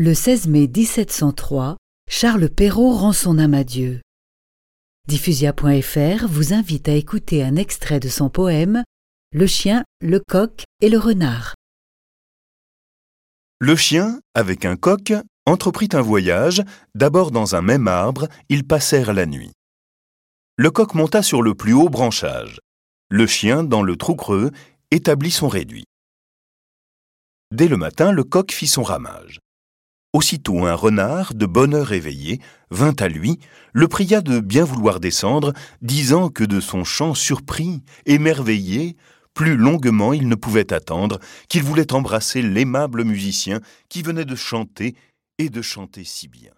Le 16 mai 1703, Charles Perrault rend son âme à Dieu. Diffusia.fr vous invite à écouter un extrait de son poème Le chien, le coq et le renard. Le chien, avec un coq, entreprit un voyage. D'abord dans un même arbre, ils passèrent la nuit. Le coq monta sur le plus haut branchage. Le chien, dans le trou creux, établit son réduit. Dès le matin, le coq fit son ramage. Aussitôt un renard, de bonne heure éveillé, vint à lui, le pria de bien vouloir descendre, disant que de son chant surpris, émerveillé, plus longuement il ne pouvait attendre, qu'il voulait embrasser l'aimable musicien qui venait de chanter et de chanter si bien.